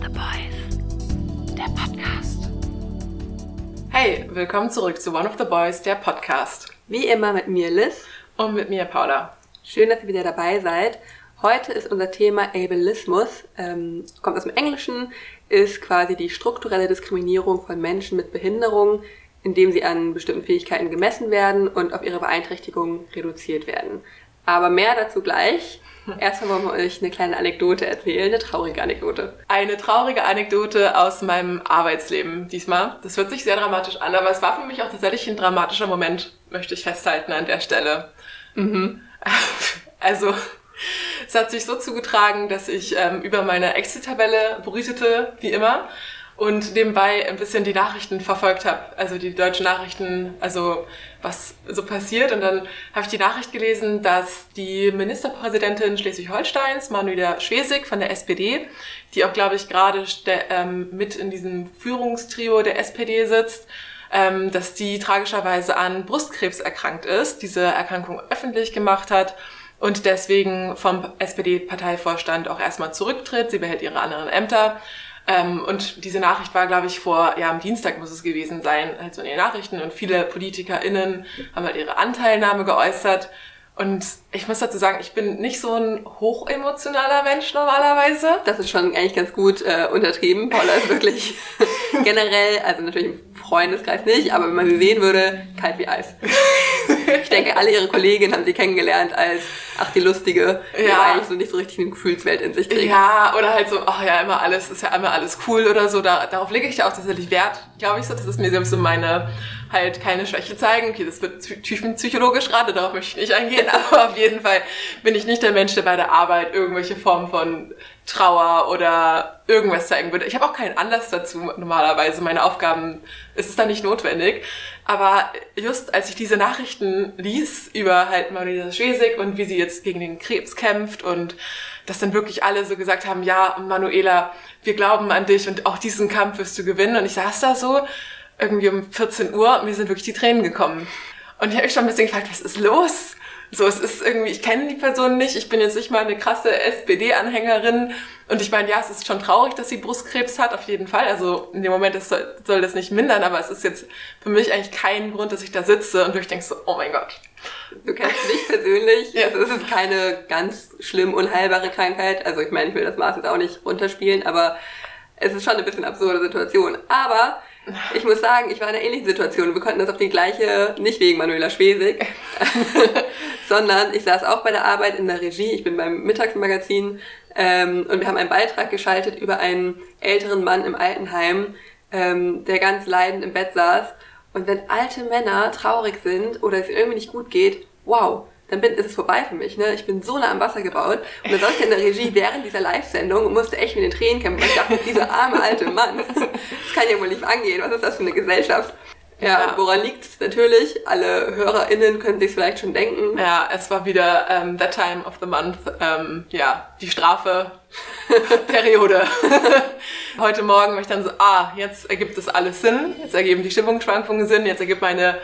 the Boys, der Podcast. Hey, willkommen zurück zu One of the Boys, der Podcast. Wie immer mit mir Liz. Und mit mir Paula. Schön, dass ihr wieder dabei seid. Heute ist unser Thema Ableismus. Ähm, kommt aus dem Englischen, ist quasi die strukturelle Diskriminierung von Menschen mit Behinderung, indem sie an bestimmten Fähigkeiten gemessen werden und auf ihre Beeinträchtigung reduziert werden. Aber mehr dazu gleich. Erstmal wollen wir euch eine kleine Anekdote erzählen, eine traurige Anekdote. Eine traurige Anekdote aus meinem Arbeitsleben diesmal. Das hört sich sehr dramatisch an, aber es war für mich auch tatsächlich ein dramatischer Moment, möchte ich festhalten an der Stelle. Mhm. Also, es hat sich so zugetragen, dass ich ähm, über meine Exit-Tabelle brütete, wie immer, und nebenbei ein bisschen die Nachrichten verfolgt habe, also die deutschen Nachrichten, also was so passiert. Und dann habe ich die Nachricht gelesen, dass die Ministerpräsidentin Schleswig-Holsteins, Manuela Schwesig von der SPD, die auch, glaube ich, gerade ähm, mit in diesem Führungstrio der SPD sitzt, ähm, dass die tragischerweise an Brustkrebs erkrankt ist, diese Erkrankung öffentlich gemacht hat und deswegen vom SPD-Parteivorstand auch erstmal zurücktritt. Sie behält ihre anderen Ämter. Ähm, und diese Nachricht war, glaube ich, vor, ja, am Dienstag muss es gewesen sein, halt so in den Nachrichten. Und viele PolitikerInnen haben halt ihre Anteilnahme geäußert. Und ich muss dazu sagen, ich bin nicht so ein hochemotionaler Mensch normalerweise. Das ist schon eigentlich ganz gut äh, untertrieben. Paula ist wirklich generell, also natürlich im Freundeskreis nicht, aber wenn man sie sehen würde, kalt wie Eis. ich denke, alle ihre Kolleginnen haben sie kennengelernt als, ach, die Lustige, die ja. eigentlich so nicht so richtig eine Gefühlswelt in sich trägt. Ja, oder halt so, ach ja, immer alles, ist ja immer alles cool oder so. Da, darauf lege ich ja auch tatsächlich Wert, glaube ich so. Das ist mir so meine halt keine Schwäche zeigen. Okay, das wird tiefenpsychologisch gerade, darauf möchte ich nicht eingehen, aber auf jeden Fall bin ich nicht der Mensch, der bei der Arbeit irgendwelche Formen von Trauer oder irgendwas zeigen würde. Ich habe auch keinen Anlass dazu normalerweise. Meine Aufgaben, es ist da nicht notwendig. Aber just als ich diese Nachrichten lies über halt Manuela Schwesig und wie sie jetzt gegen den Krebs kämpft und dass dann wirklich alle so gesagt haben, ja, Manuela, wir glauben an dich und auch diesen Kampf wirst du gewinnen. Und ich saß da so irgendwie um 14 Uhr, mir sind wirklich die Tränen gekommen. Und ich habe mich schon ein bisschen gefragt, was ist los? So, es ist irgendwie, ich kenne die Person nicht, ich bin jetzt nicht mal eine krasse SPD-Anhängerin. Und ich meine, ja, es ist schon traurig, dass sie Brustkrebs hat, auf jeden Fall. Also in dem Moment das soll, soll das nicht mindern, aber es ist jetzt für mich eigentlich kein Grund, dass ich da sitze und durchdenke so, oh mein Gott. Du kennst mich persönlich. ja. Also es ist keine ganz schlimm unheilbare Krankheit. Also ich meine, ich will das Maß jetzt auch nicht runterspielen, aber es ist schon eine bisschen absurde Situation. Aber ich muss sagen, ich war in einer ähnlichen Situation. Wir konnten das auf die gleiche, nicht wegen Manuela Schwesig, sondern ich saß auch bei der Arbeit in der Regie. Ich bin beim Mittagsmagazin ähm, und wir haben einen Beitrag geschaltet über einen älteren Mann im Altenheim, ähm, der ganz leidend im Bett saß. Und wenn alte Männer traurig sind oder es irgendwie nicht gut geht, wow, dann bin, ist es vorbei für mich. Ne? Ich bin so nah am Wasser gebaut. Und dann saß ich in der Regie während dieser Live-Sendung und musste echt mit den Tränen kämpfen. Ich dachte, dieser arme alte Mann, das kann ja wohl nicht angehen. Was ist das für eine Gesellschaft? Ja, woran liegt's? Natürlich, alle HörerInnen können sich vielleicht schon denken. Ja, es war wieder ähm, That Time of the Month, ähm, ja, die Strafe Periode. Heute Morgen war ich dann so, ah, jetzt ergibt es alles Sinn, jetzt ergeben die Stimmungsschwankungen Sinn, jetzt ergibt meine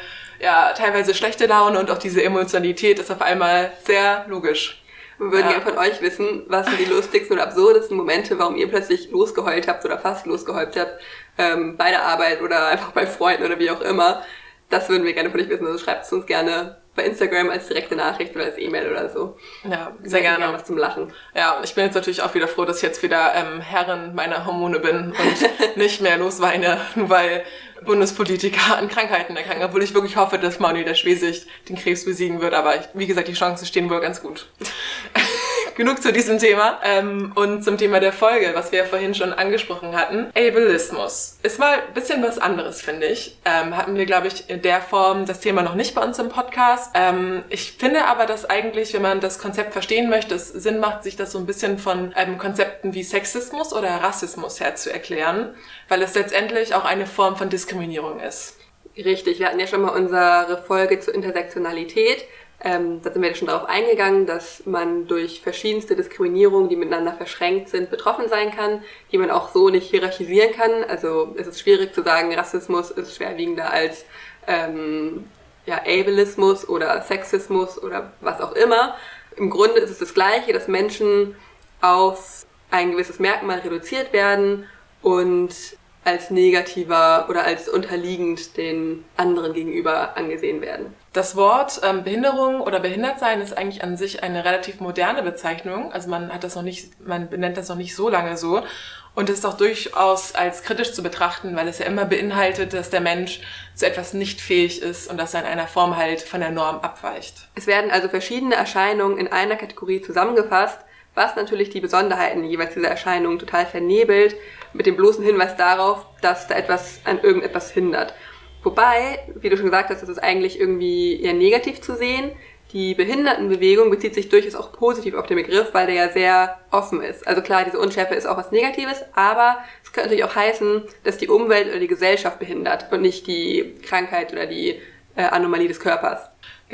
ja, teilweise schlechte Laune und auch diese Emotionalität ist auf einmal sehr logisch. Wir würden ja. gerne von euch wissen, was sind die lustigsten oder absurdesten Momente, warum ihr plötzlich losgeheult habt oder fast losgeheult habt, ähm, bei der Arbeit oder einfach bei Freunden oder wie auch immer. Das würden wir gerne von euch wissen. Also schreibt es uns gerne bei Instagram als direkte Nachricht oder als E-Mail oder so. Ja, sehr gerne. gerne. was zum Lachen. Ja, ich bin jetzt natürlich auch wieder froh, dass ich jetzt wieder ähm, Herrin meiner Hormone bin und nicht mehr losweine, weil Bundespolitiker an Krankheiten erkranken, obwohl ich wirklich hoffe, dass Manuel der Schwesig den Krebs besiegen wird, aber ich, wie gesagt, die Chancen stehen wohl ganz gut. Genug zu diesem Thema. Ähm, und zum Thema der Folge, was wir ja vorhin schon angesprochen hatten. Ableismus. Ist mal ein bisschen was anderes, finde ich. Ähm, hatten wir, glaube ich, in der Form das Thema noch nicht bei uns im Podcast. Ähm, ich finde aber, dass eigentlich, wenn man das Konzept verstehen möchte, es Sinn macht, sich das so ein bisschen von ähm, Konzepten wie Sexismus oder Rassismus her zu erklären, weil es letztendlich auch eine Form von Diskriminierung ist. Richtig, wir hatten ja schon mal unsere Folge zur Intersektionalität. Ähm, da sind wir schon darauf eingegangen, dass man durch verschiedenste Diskriminierungen, die miteinander verschränkt sind, betroffen sein kann, die man auch so nicht hierarchisieren kann. Also es ist schwierig zu sagen, Rassismus ist schwerwiegender als ähm, ja, Ableismus oder Sexismus oder was auch immer. Im Grunde ist es das Gleiche, dass Menschen auf ein gewisses Merkmal reduziert werden und als negativer oder als unterliegend den anderen gegenüber angesehen werden. Das Wort ähm, Behinderung oder Behindertsein ist eigentlich an sich eine relativ moderne Bezeichnung. Also man hat das noch nicht, man benennt das noch nicht so lange so. Und ist auch durchaus als kritisch zu betrachten, weil es ja immer beinhaltet, dass der Mensch zu etwas nicht fähig ist und dass er in einer Form halt von der Norm abweicht. Es werden also verschiedene Erscheinungen in einer Kategorie zusammengefasst, was natürlich die Besonderheiten jeweils dieser Erscheinungen total vernebelt, mit dem bloßen Hinweis darauf, dass da etwas an irgendetwas hindert. Wobei, wie du schon gesagt hast, das ist eigentlich irgendwie eher negativ zu sehen. Die Behindertenbewegung bezieht sich durchaus auch positiv auf den Begriff, weil der ja sehr offen ist. Also klar, diese Unschärfe ist auch was Negatives, aber es könnte natürlich auch heißen, dass die Umwelt oder die Gesellschaft behindert und nicht die Krankheit oder die äh, Anomalie des Körpers.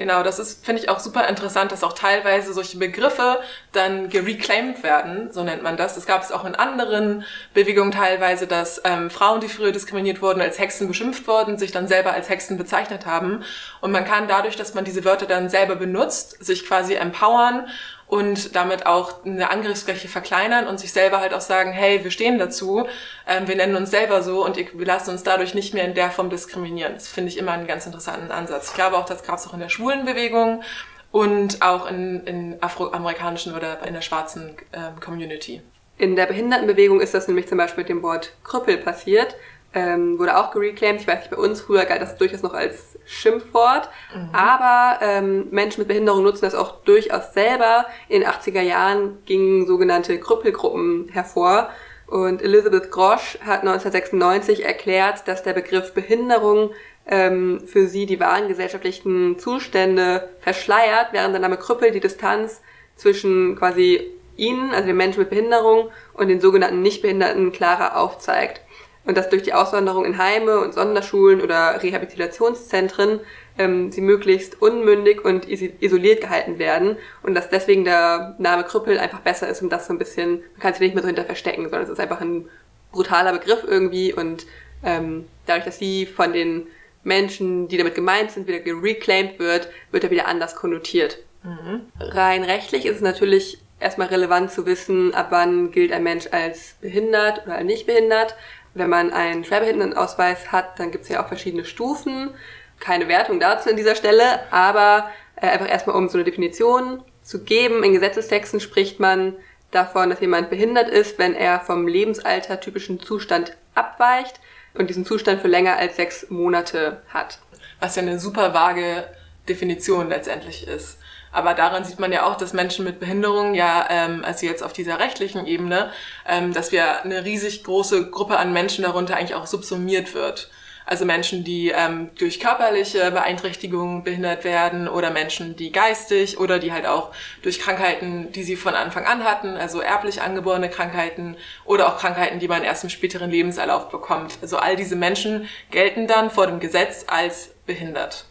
Genau, das ist, finde ich auch super interessant, dass auch teilweise solche Begriffe dann gereclaimed werden, so nennt man das. Es gab es auch in anderen Bewegungen teilweise, dass ähm, Frauen, die früher diskriminiert wurden, als Hexen beschimpft wurden, sich dann selber als Hexen bezeichnet haben. Und man kann dadurch, dass man diese Wörter dann selber benutzt, sich quasi empowern und damit auch eine Angriffsfläche verkleinern und sich selber halt auch sagen, hey, wir stehen dazu, ähm, wir nennen uns selber so und wir lassen uns dadurch nicht mehr in der Form diskriminieren. Das finde ich immer einen ganz interessanten Ansatz. Ich glaube auch, das gab es auch in der schwulen Bewegung und auch in, in afroamerikanischen oder in der schwarzen ähm, Community. In der Behindertenbewegung ist das nämlich zum Beispiel mit dem Wort Krüppel passiert ähm, wurde auch gereclaimed. Ich weiß nicht, bei uns früher galt das durchaus noch als Schimpfwort. Mhm. Aber ähm, Menschen mit Behinderung nutzen das auch durchaus selber. In den 80er Jahren gingen sogenannte Krüppelgruppen hervor. Und Elizabeth Grosch hat 1996 erklärt, dass der Begriff Behinderung ähm, für sie die wahren gesellschaftlichen Zustände verschleiert, während der Name Krüppel die Distanz zwischen quasi ihnen, also den Menschen mit Behinderung, und den sogenannten Nichtbehinderten klarer aufzeigt und dass durch die Auswanderung in Heime und Sonderschulen oder Rehabilitationszentren ähm, sie möglichst unmündig und isoliert gehalten werden und dass deswegen der Name Krüppel einfach besser ist und das so ein bisschen, man kann sich nicht mehr so hinter verstecken, sondern es ist einfach ein brutaler Begriff irgendwie und ähm, dadurch, dass sie von den Menschen, die damit gemeint sind, wieder gereclaimed wird, wird er wieder anders konnotiert. Mhm. Rein rechtlich ist es natürlich erstmal relevant zu wissen, ab wann gilt ein Mensch als behindert oder nicht behindert. Wenn man einen Schwerbehindertenausweis hat, dann gibt es ja auch verschiedene Stufen. Keine Wertung dazu an dieser Stelle, aber äh, einfach erstmal um so eine Definition zu geben. In Gesetzestexten spricht man davon, dass jemand behindert ist, wenn er vom Lebensalter typischen Zustand abweicht und diesen Zustand für länger als sechs Monate hat. Was ja eine super vage Definition letztendlich ist. Aber daran sieht man ja auch, dass Menschen mit Behinderung ja, ähm, also jetzt auf dieser rechtlichen Ebene, ähm, dass wir eine riesig große Gruppe an Menschen darunter eigentlich auch subsumiert wird. Also Menschen, die ähm, durch körperliche Beeinträchtigungen behindert werden oder Menschen, die geistig oder die halt auch durch Krankheiten, die sie von Anfang an hatten, also erblich angeborene Krankheiten oder auch Krankheiten, die man erst im späteren Lebenserlauf bekommt. Also all diese Menschen gelten dann vor dem Gesetz als behindert.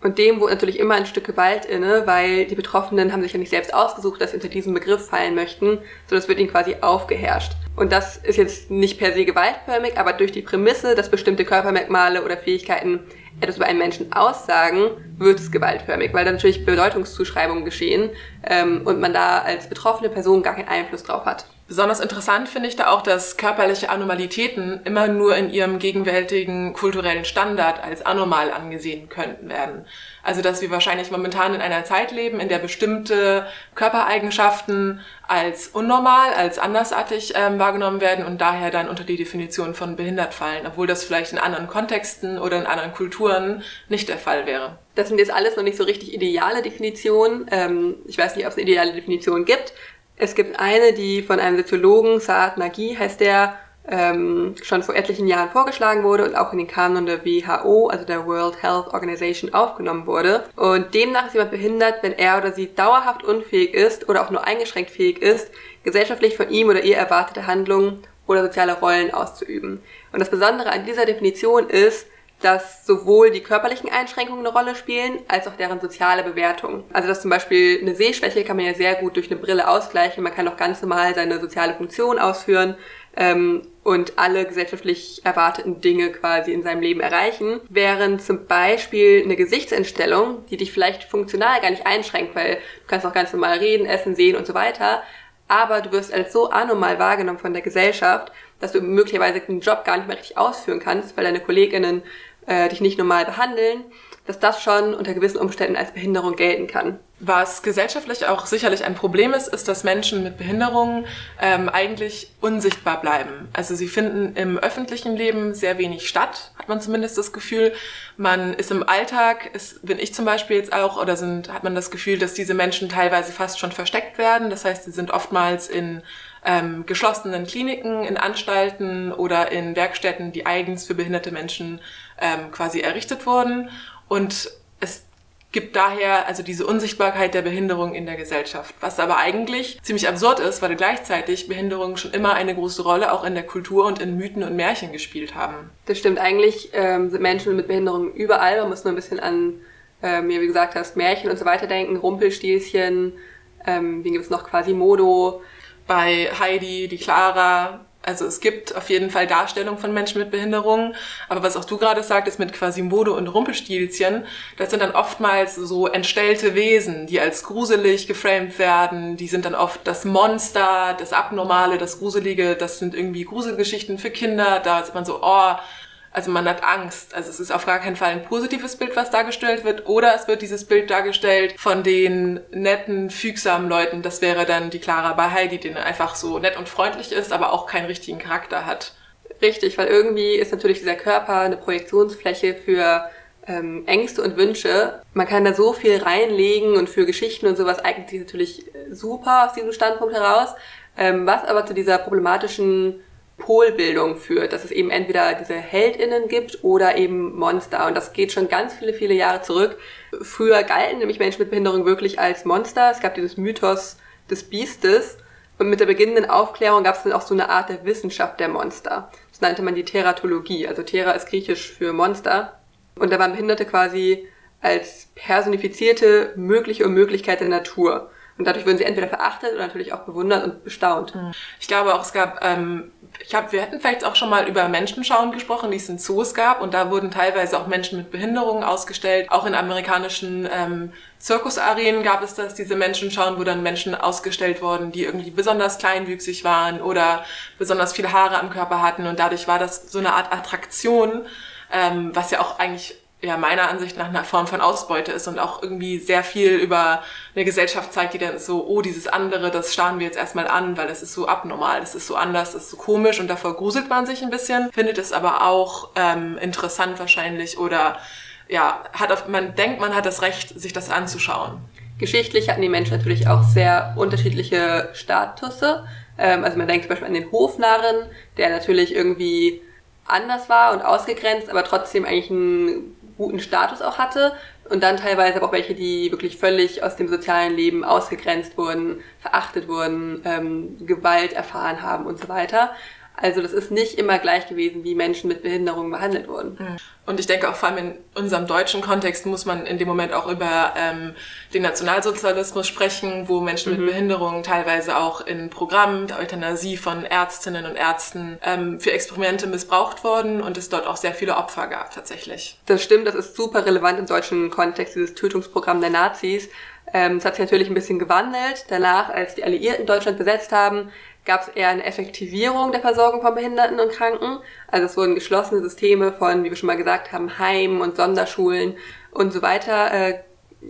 Und dem wohnt natürlich immer ein Stück Gewalt inne, weil die Betroffenen haben sich ja nicht selbst ausgesucht, dass sie unter diesen Begriff fallen möchten, sondern es wird ihnen quasi aufgeherrscht. Und das ist jetzt nicht per se gewaltförmig, aber durch die Prämisse, dass bestimmte Körpermerkmale oder Fähigkeiten etwas über einen Menschen aussagen, wird es gewaltförmig, weil da natürlich Bedeutungszuschreibungen geschehen ähm, und man da als betroffene Person gar keinen Einfluss drauf hat. Besonders interessant finde ich da auch, dass körperliche Anomalitäten immer nur in ihrem gegenwärtigen kulturellen Standard als anormal angesehen könnten werden. Also dass wir wahrscheinlich momentan in einer Zeit leben, in der bestimmte Körpereigenschaften als unnormal, als andersartig ähm, wahrgenommen werden und daher dann unter die Definition von behindert fallen, obwohl das vielleicht in anderen Kontexten oder in anderen Kulturen nicht der Fall wäre. Das sind jetzt alles noch nicht so richtig ideale Definitionen. Ähm, ich weiß nicht, ob es eine ideale Definition gibt. Es gibt eine, die von einem Soziologen, Saad Nagi heißt der, ähm, schon vor etlichen Jahren vorgeschlagen wurde und auch in den Kanon der WHO, also der World Health Organization, aufgenommen wurde. Und demnach ist jemand behindert, wenn er oder sie dauerhaft unfähig ist oder auch nur eingeschränkt fähig ist, gesellschaftlich von ihm oder ihr erwartete Handlungen oder soziale Rollen auszuüben. Und das Besondere an dieser Definition ist, dass sowohl die körperlichen Einschränkungen eine Rolle spielen, als auch deren soziale Bewertung. Also dass zum Beispiel eine Sehschwäche kann man ja sehr gut durch eine Brille ausgleichen. Man kann auch ganz normal seine soziale Funktion ausführen ähm, und alle gesellschaftlich erwarteten Dinge quasi in seinem Leben erreichen. Während zum Beispiel eine Gesichtsentstellung, die dich vielleicht funktional gar nicht einschränkt, weil du kannst auch ganz normal reden, essen, sehen und so weiter, aber du wirst als so anormal wahrgenommen von der Gesellschaft, dass du möglicherweise den Job gar nicht mehr richtig ausführen kannst, weil deine Kolleginnen äh, dich nicht normal behandeln, dass das schon unter gewissen Umständen als Behinderung gelten kann. Was gesellschaftlich auch sicherlich ein Problem ist, ist, dass Menschen mit Behinderungen ähm, eigentlich unsichtbar bleiben. Also sie finden im öffentlichen Leben sehr wenig statt, hat man zumindest das Gefühl. Man ist im Alltag, ist, bin ich zum Beispiel jetzt auch, oder sind, hat man das Gefühl, dass diese Menschen teilweise fast schon versteckt werden. Das heißt, sie sind oftmals in ähm, geschlossenen Kliniken, in Anstalten oder in Werkstätten, die eigens für behinderte Menschen ähm, quasi errichtet wurden. Und es gibt daher also diese Unsichtbarkeit der Behinderung in der Gesellschaft, was aber eigentlich ziemlich absurd ist, weil gleichzeitig Behinderungen schon immer eine große Rolle auch in der Kultur und in Mythen und Märchen gespielt haben. Das stimmt, eigentlich ähm, sind Menschen mit Behinderungen überall, man muss nur ein bisschen an, äh, mir wie gesagt hast, Märchen und so weiter denken, Rumpelstilzchen, ähm, wie gibt es noch quasi Modo. Bei Heidi, die Clara, also es gibt auf jeden Fall Darstellungen von Menschen mit Behinderungen, aber was auch du gerade sagtest mit Quasimodo und Rumpelstilzchen, das sind dann oftmals so entstellte Wesen, die als gruselig geframed werden. Die sind dann oft das Monster, das Abnormale, das Gruselige. Das sind irgendwie Gruselgeschichten für Kinder. Da ist man so, oh, also man hat Angst. Also es ist auf gar keinen Fall ein positives Bild, was dargestellt wird. Oder es wird dieses Bild dargestellt von den netten, fügsamen Leuten. Das wäre dann die Clara bei Heidi, die einfach so nett und freundlich ist, aber auch keinen richtigen Charakter hat. Richtig, weil irgendwie ist natürlich dieser Körper eine Projektionsfläche für ähm, Ängste und Wünsche. Man kann da so viel reinlegen und für Geschichten und sowas eignet sich natürlich super aus diesem Standpunkt heraus. Ähm, was aber zu dieser problematischen Polbildung führt, dass es eben entweder diese HeldInnen gibt oder eben Monster. Und das geht schon ganz viele, viele Jahre zurück. Früher galten nämlich Menschen mit Behinderung wirklich als Monster. Es gab dieses Mythos des Biestes. Und mit der beginnenden Aufklärung gab es dann auch so eine Art der Wissenschaft der Monster. Das nannte man die Teratologie. Also Thera ist griechisch für Monster. Und da waren Behinderte quasi als personifizierte mögliche Unmöglichkeit der Natur. Und dadurch würden sie entweder verachtet oder natürlich auch bewundert und bestaunt. Ich glaube auch, es gab, ähm, ich habe, wir hätten vielleicht auch schon mal über Menschenschauen gesprochen, die es in Zoos gab. Und da wurden teilweise auch Menschen mit Behinderungen ausgestellt. Auch in amerikanischen ähm, Zirkusarenen gab es das, diese Menschenschauen, wo dann Menschen ausgestellt wurden, die irgendwie besonders kleinwüchsig waren oder besonders viele Haare am Körper hatten. Und dadurch war das so eine Art Attraktion, ähm, was ja auch eigentlich ja meiner Ansicht nach eine Form von Ausbeute ist und auch irgendwie sehr viel über eine Gesellschaft zeigt, die dann so, oh, dieses andere, das starren wir jetzt erstmal an, weil das ist so abnormal, das ist so anders, das ist so komisch und davor gruselt man sich ein bisschen, findet es aber auch ähm, interessant wahrscheinlich oder ja, hat auf, man denkt, man hat das Recht, sich das anzuschauen. Geschichtlich hatten die Menschen natürlich auch sehr unterschiedliche Statusse. Ähm, also man denkt zum Beispiel an den Hofnarren, der natürlich irgendwie anders war und ausgegrenzt, aber trotzdem eigentlich ein guten Status auch hatte und dann teilweise aber auch welche, die wirklich völlig aus dem sozialen Leben ausgegrenzt wurden, verachtet wurden, ähm, Gewalt erfahren haben und so weiter. Also das ist nicht immer gleich gewesen, wie Menschen mit Behinderungen behandelt wurden. Hm. Und ich denke auch vor allem in unserem deutschen Kontext muss man in dem Moment auch über ähm, den Nationalsozialismus sprechen, wo Menschen mhm. mit Behinderungen teilweise auch in Programmen der Euthanasie von Ärztinnen und Ärzten ähm, für Experimente missbraucht wurden und es dort auch sehr viele Opfer gab tatsächlich. Das stimmt, das ist super relevant im deutschen Kontext, dieses Tötungsprogramm der Nazis. Ähm, es hat sich natürlich ein bisschen gewandelt. Danach, als die Alliierten Deutschland besetzt haben, gab es eher eine Effektivierung der Versorgung von Behinderten und Kranken. Also es wurden geschlossene Systeme von, wie wir schon mal gesagt haben, Heimen und Sonderschulen und so weiter äh,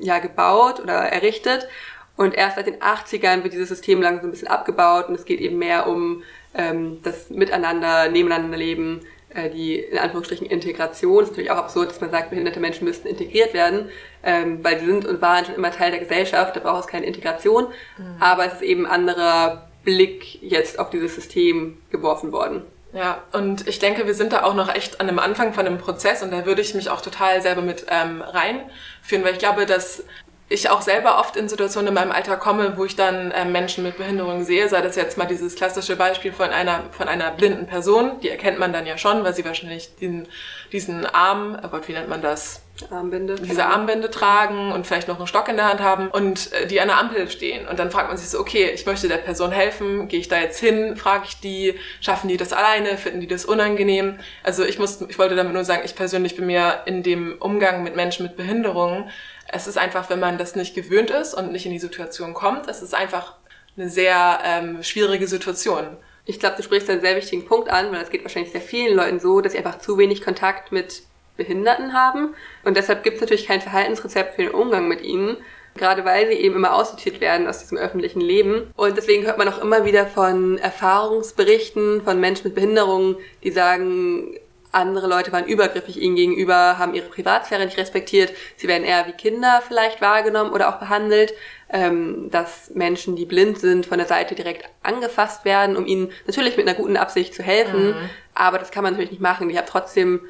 ja, gebaut oder errichtet. Und erst seit den 80ern wird dieses System langsam ein bisschen abgebaut und es geht eben mehr um ähm, das Miteinander, Nebeneinander leben, äh, die in Anführungsstrichen Integration. Das ist natürlich auch absurd, dass man sagt, behinderte Menschen müssten integriert werden, ähm, weil sie sind und waren schon immer Teil der Gesellschaft, da braucht es keine Integration. Mhm. Aber es ist eben anderer Blick jetzt auf dieses System geworfen worden. Ja, und ich denke, wir sind da auch noch echt an einem Anfang von einem Prozess und da würde ich mich auch total selber mit ähm, reinführen, weil ich glaube, dass ich auch selber oft in Situationen in meinem Alter komme, wo ich dann äh, Menschen mit Behinderung sehe, sei das jetzt mal dieses klassische Beispiel von einer, von einer blinden Person, die erkennt man dann ja schon, weil sie wahrscheinlich diesen, diesen Arm, oh Gott, wie nennt man das? Armbinde. Diese Armbinde tragen und vielleicht noch einen Stock in der Hand haben und äh, die an der Ampel stehen. Und dann fragt man sich so, okay, ich möchte der Person helfen, gehe ich da jetzt hin, frage ich die, schaffen die das alleine, finden die das unangenehm? Also ich muss, ich wollte damit nur sagen, ich persönlich bin mir in dem Umgang mit Menschen mit Behinderungen, es ist einfach, wenn man das nicht gewöhnt ist und nicht in die Situation kommt, es ist einfach eine sehr ähm, schwierige Situation. Ich glaube, du sprichst einen sehr wichtigen Punkt an, weil es geht wahrscheinlich sehr vielen Leuten so, dass sie einfach zu wenig Kontakt mit Behinderten haben. Und deshalb gibt es natürlich kein Verhaltensrezept für den Umgang mit ihnen gerade weil sie eben immer aussortiert werden aus diesem öffentlichen Leben. Und deswegen hört man auch immer wieder von Erfahrungsberichten von Menschen mit Behinderungen, die sagen, andere Leute waren übergriffig ihnen gegenüber, haben ihre Privatsphäre nicht respektiert. Sie werden eher wie Kinder vielleicht wahrgenommen oder auch behandelt. Ähm, dass Menschen, die blind sind, von der Seite direkt angefasst werden, um ihnen natürlich mit einer guten Absicht zu helfen. Mhm. Aber das kann man natürlich nicht machen. Ich habe trotzdem,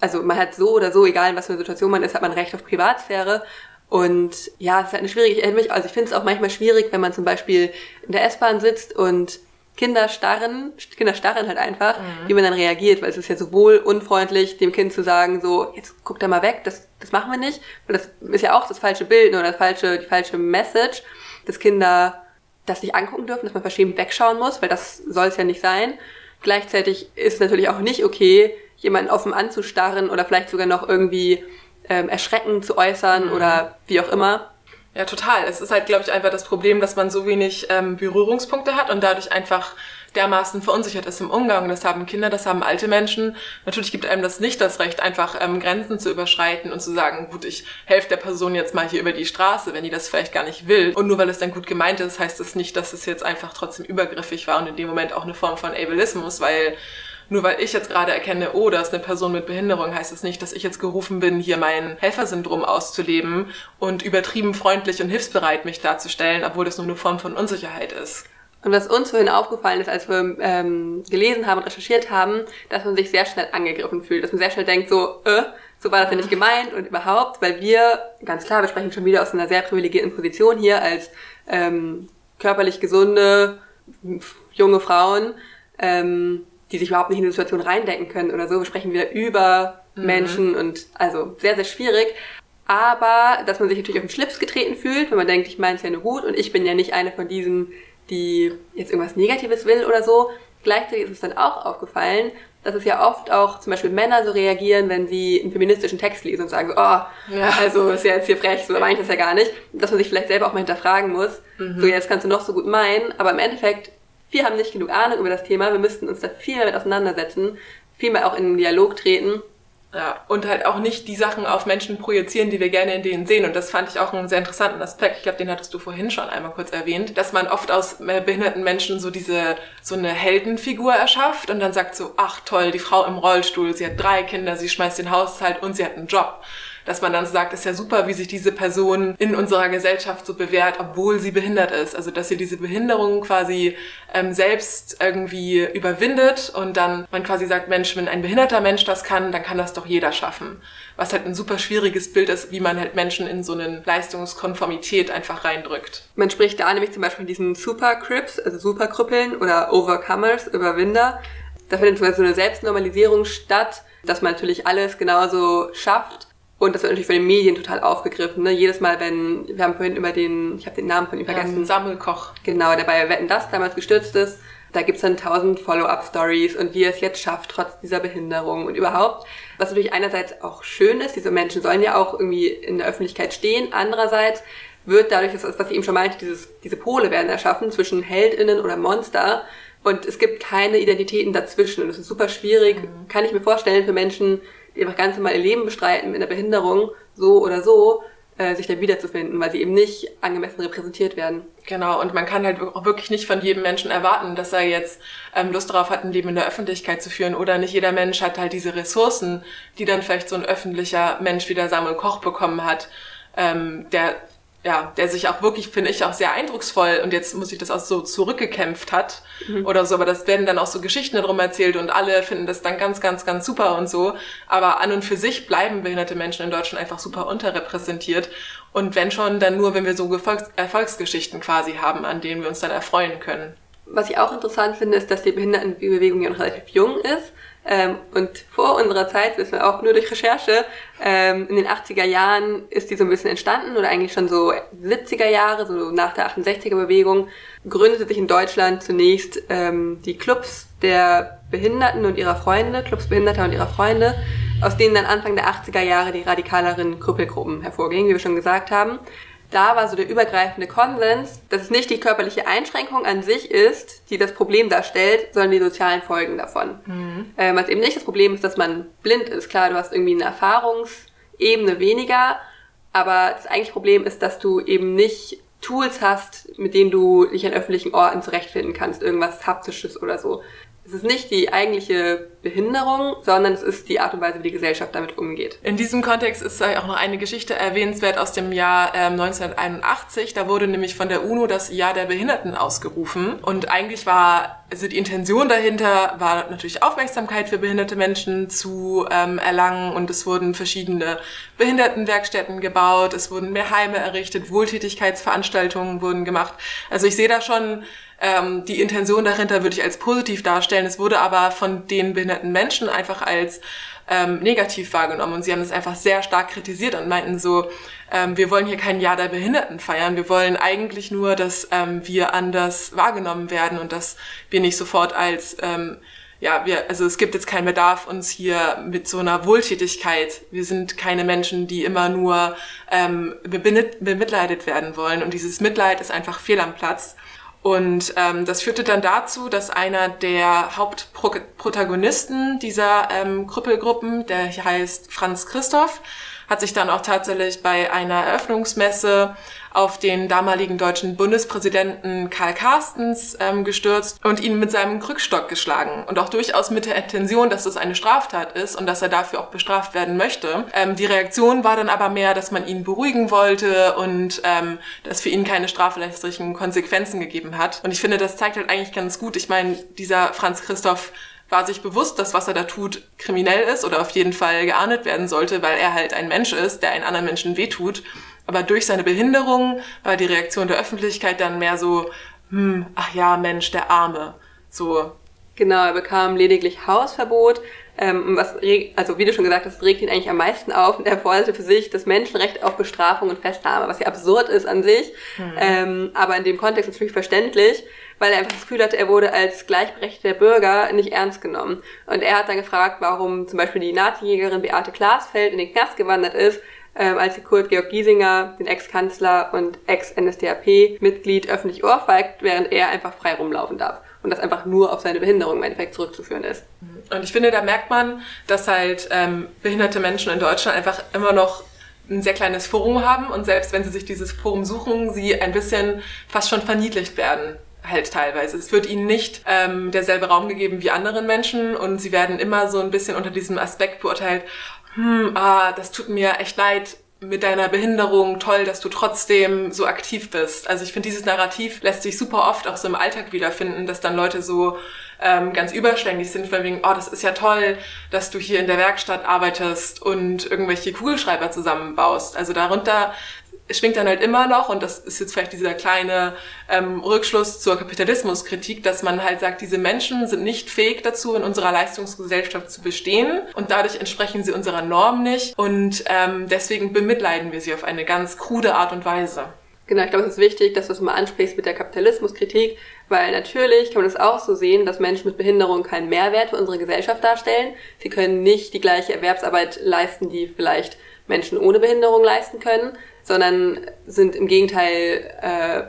also man hat so oder so, egal in was für eine Situation man ist, hat man Recht auf Privatsphäre. Und ja, es ist halt eine schwierige, also ich finde es auch manchmal schwierig, wenn man zum Beispiel in der S-Bahn sitzt und Kinder starren, Kinder starren halt einfach, mhm. wie man dann reagiert, weil es ist ja sowohl unfreundlich, dem Kind zu sagen, so, jetzt guck da mal weg, das, das machen wir nicht. Und das ist ja auch das falsche Bild oder das falsche, die falsche Message, dass Kinder das nicht angucken dürfen, dass man verschämt wegschauen muss, weil das soll es ja nicht sein. Gleichzeitig ist es natürlich auch nicht okay, jemanden offen anzustarren oder vielleicht sogar noch irgendwie ähm, Erschrecken zu äußern mhm. oder wie auch immer. Ja, total. Es ist halt, glaube ich, einfach das Problem, dass man so wenig ähm, Berührungspunkte hat und dadurch einfach dermaßen verunsichert ist im Umgang. Das haben Kinder, das haben alte Menschen. Natürlich gibt einem das nicht das Recht, einfach ähm, Grenzen zu überschreiten und zu sagen, gut, ich helfe der Person jetzt mal hier über die Straße, wenn die das vielleicht gar nicht will. Und nur weil es dann gut gemeint ist, heißt es das nicht, dass es jetzt einfach trotzdem übergriffig war und in dem Moment auch eine Form von Ableismus, weil nur weil ich jetzt gerade erkenne, oh, da ist eine Person mit Behinderung, heißt es das nicht, dass ich jetzt gerufen bin, hier mein Helfersyndrom auszuleben und übertrieben freundlich und hilfsbereit mich darzustellen, obwohl das nur eine Form von Unsicherheit ist. Und was uns vorhin aufgefallen ist, als wir ähm, gelesen haben und recherchiert haben, dass man sich sehr schnell angegriffen fühlt, dass man sehr schnell denkt, so, äh, so war das ja nicht gemeint und überhaupt, weil wir, ganz klar, wir sprechen schon wieder aus einer sehr privilegierten Position hier als ähm, körperlich gesunde junge Frauen, ähm, die sich überhaupt nicht in die Situation reindenken können oder so. Wir sprechen wieder über mhm. Menschen und also sehr, sehr schwierig. Aber, dass man sich natürlich auf den Schlips getreten fühlt, wenn man denkt, ich meine es ja nur gut und ich bin ja nicht eine von diesen, die jetzt irgendwas Negatives will oder so. Gleichzeitig ist es dann auch aufgefallen, dass es ja oft auch zum Beispiel Männer so reagieren, wenn sie einen feministischen Text lesen und sagen so, oh, ja. also ist ja jetzt hier frech, so meine ich das ja gar nicht. Dass man sich vielleicht selber auch mal hinterfragen muss, mhm. so jetzt kannst du noch so gut meinen, aber im Endeffekt wir haben nicht genug Ahnung über das Thema, wir müssten uns da viel mehr mit auseinandersetzen, viel mehr auch in den Dialog treten. Ja, und halt auch nicht die Sachen auf Menschen projizieren, die wir gerne in denen sehen. Und das fand ich auch einen sehr interessanten Aspekt. Ich glaube, den hattest du vorhin schon einmal kurz erwähnt, dass man oft aus äh, behinderten Menschen so diese, so eine Heldenfigur erschafft und dann sagt so, ach toll, die Frau im Rollstuhl, sie hat drei Kinder, sie schmeißt den Haushalt und sie hat einen Job dass man dann sagt, ist ja super, wie sich diese Person in unserer Gesellschaft so bewährt, obwohl sie behindert ist. Also dass sie diese Behinderung quasi ähm, selbst irgendwie überwindet und dann man quasi sagt, Mensch, wenn ein behinderter Mensch das kann, dann kann das doch jeder schaffen. Was halt ein super schwieriges Bild ist, wie man halt Menschen in so eine Leistungskonformität einfach reindrückt. Man spricht da nämlich zum Beispiel diesen Supercrips, also Superkrüppeln oder Overcomers, Überwinder. Da findet so eine Selbstnormalisierung statt, dass man natürlich alles genauso schafft und das wird natürlich von den Medien total aufgegriffen. Ne? Jedes Mal, wenn, wir haben vorhin über den, ich habe den Namen von ihm vergessen. Ja, Sammelkoch. Genau, der bei Wetten Das damals gestürzt ist. Da gibt's dann tausend Follow-up-Stories und wie er es jetzt schafft, trotz dieser Behinderung und überhaupt. Was natürlich einerseits auch schön ist, diese Menschen sollen ja auch irgendwie in der Öffentlichkeit stehen. Andererseits wird dadurch, dass, was ich eben schon meinte, dieses, diese Pole werden erschaffen zwischen HeldInnen oder Monster. Und es gibt keine Identitäten dazwischen. Und das ist super schwierig, mhm. kann ich mir vorstellen, für Menschen, die einfach ganz normal ihr Leben bestreiten mit einer Behinderung, so oder so, äh, sich da wiederzufinden, weil sie eben nicht angemessen repräsentiert werden. Genau, und man kann halt auch wirklich nicht von jedem Menschen erwarten, dass er jetzt ähm, Lust darauf hat, ein Leben in der Öffentlichkeit zu führen. Oder nicht jeder Mensch hat halt diese Ressourcen, die dann vielleicht so ein öffentlicher Mensch wie der Samuel Koch bekommen hat, ähm, der ja, der sich auch wirklich, finde ich, auch sehr eindrucksvoll und jetzt muss ich das auch so zurückgekämpft hat mhm. oder so, aber das werden dann auch so Geschichten darum erzählt und alle finden das dann ganz, ganz, ganz super und so. Aber an und für sich bleiben behinderte Menschen in Deutschland einfach super unterrepräsentiert und wenn schon, dann nur, wenn wir so Erfolgs Erfolgsgeschichten quasi haben, an denen wir uns dann erfreuen können. Was ich auch interessant finde, ist, dass die Behindertenbewegung ja noch relativ jung ist. Ähm, und vor unserer Zeit, wissen wir auch nur durch Recherche, ähm, in den 80er Jahren ist die so ein bisschen entstanden oder eigentlich schon so 70er Jahre, so nach der 68er Bewegung, gründete sich in Deutschland zunächst ähm, die Clubs der Behinderten und ihrer Freunde, Clubs Behinderter und ihrer Freunde, aus denen dann Anfang der 80er Jahre die radikaleren Krüppelgruppen hervorgingen, wie wir schon gesagt haben. Da war so der übergreifende Konsens, dass es nicht die körperliche Einschränkung an sich ist, die das Problem darstellt, sondern die sozialen Folgen davon. Mhm. Ähm, was eben nicht das Problem ist, dass man blind ist. Klar, du hast irgendwie eine Erfahrungsebene weniger, aber das eigentliche Problem ist, dass du eben nicht Tools hast, mit denen du dich an öffentlichen Orten zurechtfinden kannst, irgendwas haptisches oder so. Es ist nicht die eigentliche Behinderung, sondern es ist die Art und Weise, wie die Gesellschaft damit umgeht. In diesem Kontext ist auch noch eine Geschichte erwähnenswert aus dem Jahr ähm, 1981. Da wurde nämlich von der UNO das Jahr der Behinderten ausgerufen. Und eigentlich war, also die Intention dahinter war natürlich Aufmerksamkeit für behinderte Menschen zu ähm, erlangen. Und es wurden verschiedene Behindertenwerkstätten gebaut, es wurden mehr Heime errichtet, Wohltätigkeitsveranstaltungen wurden gemacht. Also ich sehe da schon ähm, die Intention dahinter würde ich als positiv darstellen. Es wurde aber von den behinderten Menschen einfach als ähm, negativ wahrgenommen und sie haben es einfach sehr stark kritisiert und meinten so, ähm, wir wollen hier kein Jahr der Behinderten feiern, wir wollen eigentlich nur, dass ähm, wir anders wahrgenommen werden und dass wir nicht sofort als ähm, ja, wir, also es gibt jetzt keinen Bedarf, uns hier mit so einer Wohltätigkeit, wir sind keine Menschen, die immer nur ähm, bemitleidet werden wollen. Und dieses Mitleid ist einfach fehl am Platz. Und ähm, das führte dann dazu, dass einer der Hauptprotagonisten dieser ähm, Krüppelgruppen, der heißt Franz Christoph, hat sich dann auch tatsächlich bei einer Eröffnungsmesse auf den damaligen deutschen Bundespräsidenten Karl Carstens ähm, gestürzt und ihn mit seinem Krückstock geschlagen. Und auch durchaus mit der Intention, dass das eine Straftat ist und dass er dafür auch bestraft werden möchte. Ähm, die Reaktion war dann aber mehr, dass man ihn beruhigen wollte und ähm, dass für ihn keine strafrechtlichen Konsequenzen gegeben hat. Und ich finde, das zeigt halt eigentlich ganz gut. Ich meine, dieser Franz Christoph war sich bewusst, dass was er da tut kriminell ist oder auf jeden Fall geahndet werden sollte, weil er halt ein Mensch ist, der einen anderen Menschen wehtut. Aber durch seine Behinderung war die Reaktion der Öffentlichkeit dann mehr so, hm, ach ja, Mensch, der Arme. So. Genau, er bekam lediglich Hausverbot. Ähm, was, also wie du schon gesagt hast, regt ihn eigentlich am meisten auf und er forderte für sich das Menschenrecht auf Bestrafung und Festnahme, was ja absurd ist an sich, hm. ähm, aber in dem Kontext natürlich verständlich, weil er einfach das Gefühl hatte, er wurde als gleichberechtigter Bürger nicht ernst genommen. Und er hat dann gefragt, warum zum Beispiel die Nazi-Jägerin Beate Glasfeld in den Knast gewandert ist, ähm, als sie Kurt Georg Giesinger, den Ex-Kanzler und Ex-NSDAP-Mitglied, öffentlich ohrfeigt, während er einfach frei rumlaufen darf. Und das einfach nur auf seine Behinderung im Endeffekt zurückzuführen ist. Und ich finde, da merkt man, dass halt ähm, behinderte Menschen in Deutschland einfach immer noch ein sehr kleines Forum haben und selbst wenn sie sich dieses Forum suchen, sie ein bisschen fast schon verniedlicht werden halt teilweise. Es wird ihnen nicht ähm, derselbe Raum gegeben wie anderen Menschen und sie werden immer so ein bisschen unter diesem Aspekt beurteilt, hm, ah, das tut mir echt leid mit deiner Behinderung, toll, dass du trotzdem so aktiv bist. Also ich finde, dieses Narrativ lässt sich super oft auch so im Alltag wiederfinden, dass dann Leute so ähm, ganz überschwänglich sind, von wegen, oh, das ist ja toll, dass du hier in der Werkstatt arbeitest und irgendwelche Kugelschreiber zusammenbaust. Also darunter schwingt dann halt immer noch, und das ist jetzt vielleicht dieser kleine ähm, Rückschluss zur Kapitalismuskritik, dass man halt sagt, diese Menschen sind nicht fähig dazu, in unserer Leistungsgesellschaft zu bestehen und dadurch entsprechen sie unserer Norm nicht und ähm, deswegen bemitleiden wir sie auf eine ganz krude Art und Weise. Genau, ich glaube, es ist wichtig, dass du es mal ansprichst mit der Kapitalismuskritik, weil natürlich kann man es auch so sehen, dass Menschen mit Behinderung keinen Mehrwert für unsere Gesellschaft darstellen. Sie können nicht die gleiche Erwerbsarbeit leisten, die vielleicht Menschen ohne Behinderung leisten können sondern sind im Gegenteil äh,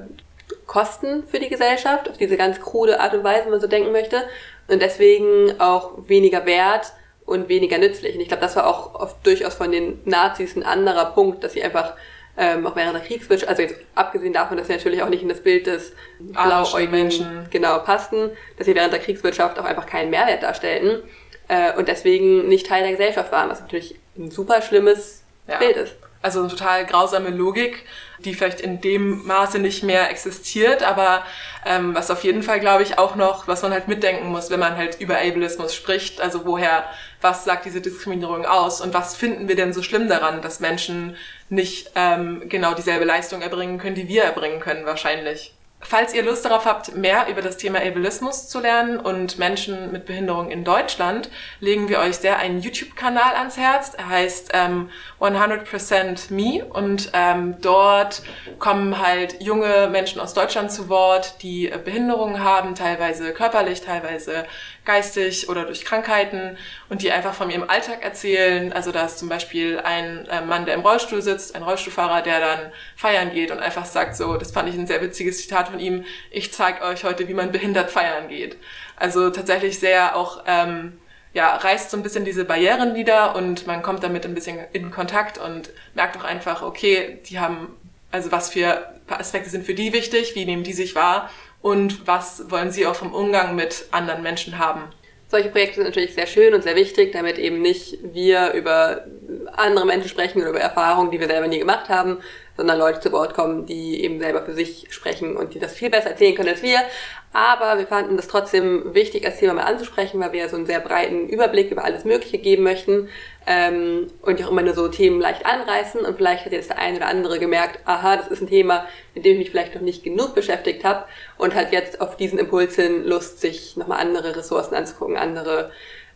Kosten für die Gesellschaft, auf diese ganz krude Art und Weise, wenn man so denken möchte, und deswegen auch weniger wert und weniger nützlich. Und ich glaube, das war auch oft durchaus von den Nazis ein anderer Punkt, dass sie einfach ähm, auch während der Kriegswirtschaft, also jetzt abgesehen davon, dass sie natürlich auch nicht in das Bild des blauäugigen Menschen genau passten, dass sie während der Kriegswirtschaft auch einfach keinen Mehrwert darstellten äh, und deswegen nicht Teil der Gesellschaft waren, was natürlich ein super schlimmes ja. Bild ist. Also eine total grausame Logik, die vielleicht in dem Maße nicht mehr existiert, aber ähm, was auf jeden Fall, glaube ich, auch noch, was man halt mitdenken muss, wenn man halt über Ableismus spricht. Also woher, was sagt diese Diskriminierung aus und was finden wir denn so schlimm daran, dass Menschen nicht ähm, genau dieselbe Leistung erbringen können, die wir erbringen können wahrscheinlich. Falls ihr Lust darauf habt, mehr über das Thema Ableismus zu lernen und Menschen mit Behinderung in Deutschland, legen wir euch sehr einen YouTube-Kanal ans Herz. Er heißt ähm, 100% Me und ähm, dort kommen halt junge Menschen aus Deutschland zu Wort, die Behinderungen haben, teilweise körperlich, teilweise geistig oder durch Krankheiten und die einfach von ihrem Alltag erzählen. Also da ist zum Beispiel ein äh, Mann, der im Rollstuhl sitzt, ein Rollstuhlfahrer, der dann feiern geht und einfach sagt so, das fand ich ein sehr witziges Zitat von ihm, ich zeige euch heute, wie man behindert feiern geht. Also tatsächlich sehr auch, ähm, ja, reißt so ein bisschen diese Barrieren nieder und man kommt damit ein bisschen in Kontakt und merkt auch einfach, okay, die haben, also was für Aspekte sind für die wichtig, wie nehmen die sich wahr und was wollen sie auch vom Umgang mit anderen Menschen haben. Solche Projekte sind natürlich sehr schön und sehr wichtig, damit eben nicht wir über andere Menschen sprechen oder über Erfahrungen, die wir selber nie gemacht haben, sondern Leute zu Wort kommen, die eben selber für sich sprechen und die das viel besser erzählen können als wir. Aber wir fanden das trotzdem wichtig, als Thema mal anzusprechen, weil wir ja so einen sehr breiten Überblick über alles Mögliche geben möchten ähm, und auch immer nur so Themen leicht anreißen. Und vielleicht hat jetzt der eine oder andere gemerkt, aha, das ist ein Thema, mit dem ich mich vielleicht noch nicht genug beschäftigt habe und hat jetzt auf diesen Impuls hin Lust, sich nochmal andere Ressourcen anzugucken, andere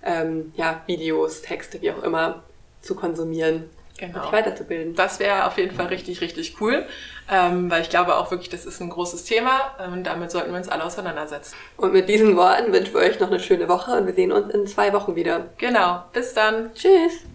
ähm, ja, Videos, Texte, wie auch immer, zu konsumieren genau. sich weiterzubilden. Das wäre auf jeden Fall richtig, richtig cool, ähm, weil ich glaube auch wirklich, das ist ein großes Thema ähm, und damit sollten wir uns alle auseinandersetzen. Und mit diesen Worten wünschen wir euch noch eine schöne Woche und wir sehen uns in zwei Wochen wieder. Genau, bis dann. Tschüss.